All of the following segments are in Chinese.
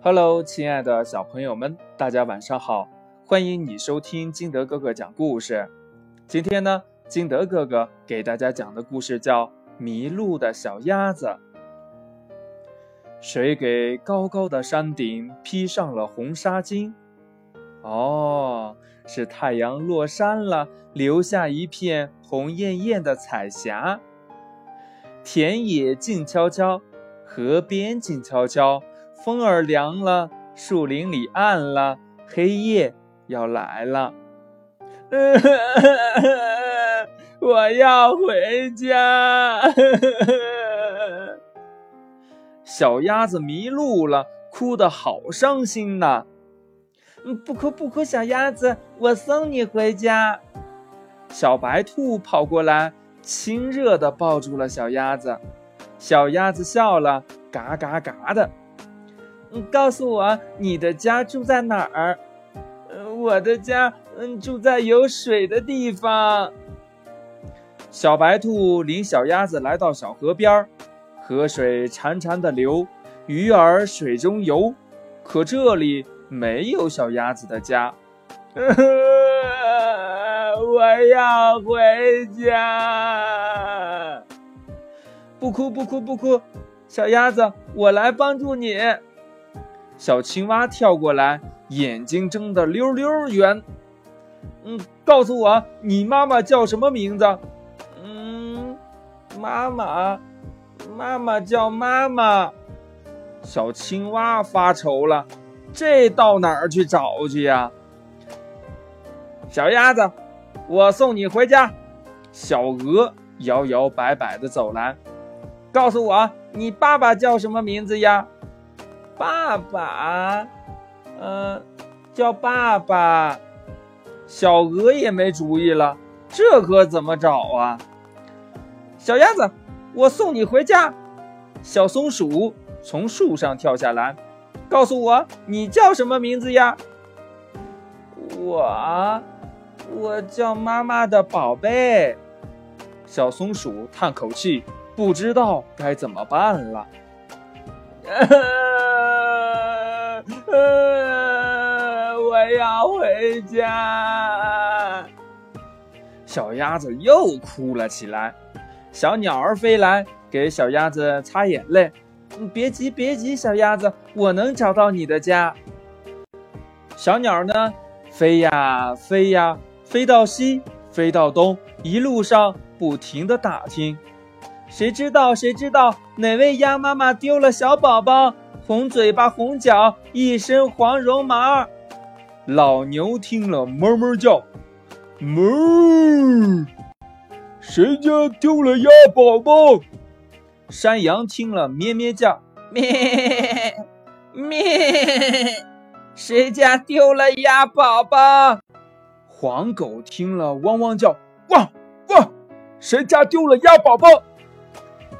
Hello，亲爱的小朋友们，大家晚上好！欢迎你收听金德哥哥讲故事。今天呢，金德哥哥给大家讲的故事叫《迷路的小鸭子》。谁给高高的山顶披上了红纱巾？哦，是太阳落山了，留下一片红艳艳的彩霞。田野静悄悄，河边静悄悄。风儿凉了，树林里暗了，黑夜要来了。我要回家。小鸭子迷路了，哭得好伤心呐。不哭不哭，小鸭子，我送你回家。小白兔跑过来，亲热地抱住了小鸭子。小鸭子笑了，嘎嘎嘎的。嗯，告诉我你的家住在哪儿？呃，我的家，嗯，住在有水的地方。小白兔领小鸭子来到小河边，河水潺潺的流，鱼儿水中游，可这里没有小鸭子的家。我要回家。不哭不哭不哭，小鸭子，我来帮助你。小青蛙跳过来，眼睛睁得溜溜圆。嗯，告诉我，你妈妈叫什么名字？嗯，妈妈，妈妈叫妈妈。小青蛙发愁了，这到哪儿去找去呀？小鸭子，我送你回家。小鹅摇摇摆摆地走来，告诉我，你爸爸叫什么名字呀？爸爸，嗯，叫爸爸。小鹅也没主意了，这可怎么找啊？小鸭子，我送你回家。小松鼠从树上跳下来，告诉我你叫什么名字呀？我，我叫妈妈的宝贝。小松鼠叹口气，不知道该怎么办了。回家。小鸭子又哭了起来。小鸟儿飞来，给小鸭子擦眼泪。别急，别急，小鸭子，我能找到你的家。小鸟呢，飞呀飞呀，飞到西，飞到东，一路上不停的打听。谁知道？谁知道哪位鸭妈妈丢了小宝宝？红嘴巴，红脚，一身黄绒毛。老牛听了，哞哞叫，哞。谁家丢了鸭宝宝？山羊听了，咩咩叫，咩咩。谁家丢了鸭宝宝？黄狗听了，汪汪叫，汪汪。谁家丢了鸭宝宝？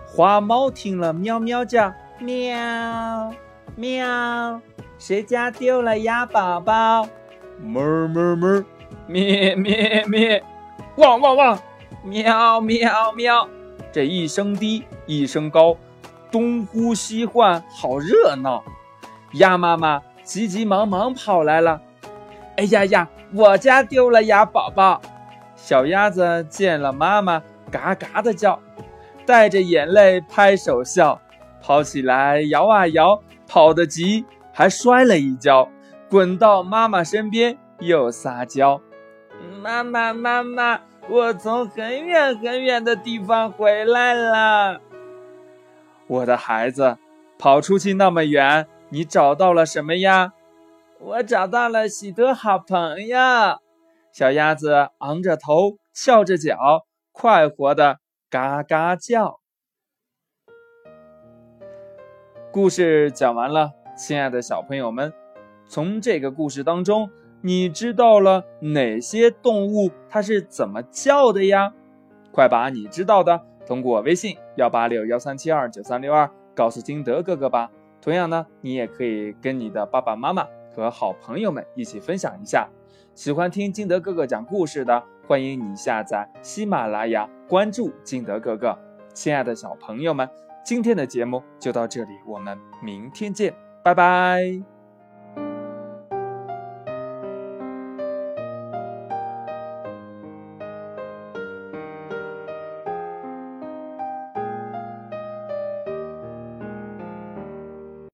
花猫听了，喵喵叫。喵喵，谁家丢了鸭宝宝？哞哞哞，咩咩咩，汪汪汪，喵喵喵。这一声低，一声高，东呼西唤，好热闹。鸭妈妈急急忙忙跑来了。哎呀呀，我家丢了鸭宝宝。小鸭子见了妈妈，嘎嘎的叫，带着眼泪拍手笑。跑起来，摇啊摇，跑得急，还摔了一跤，滚到妈妈身边，又撒娇：“妈妈，妈妈，我从很远很远的地方回来了。”我的孩子，跑出去那么远，你找到了什么呀？我找到了许多好朋友。小鸭子昂着头，翘着脚，快活的嘎嘎叫。故事讲完了，亲爱的小朋友们，从这个故事当中，你知道了哪些动物它是怎么叫的呀？快把你知道的通过微信幺八六幺三七二九三六二告诉金德哥哥吧。同样呢，你也可以跟你的爸爸妈妈和好朋友们一起分享一下。喜欢听金德哥哥讲故事的，欢迎你下载喜马拉雅，关注金德哥哥。亲爱的小朋友们。今天的节目就到这里，我们明天见。拜拜。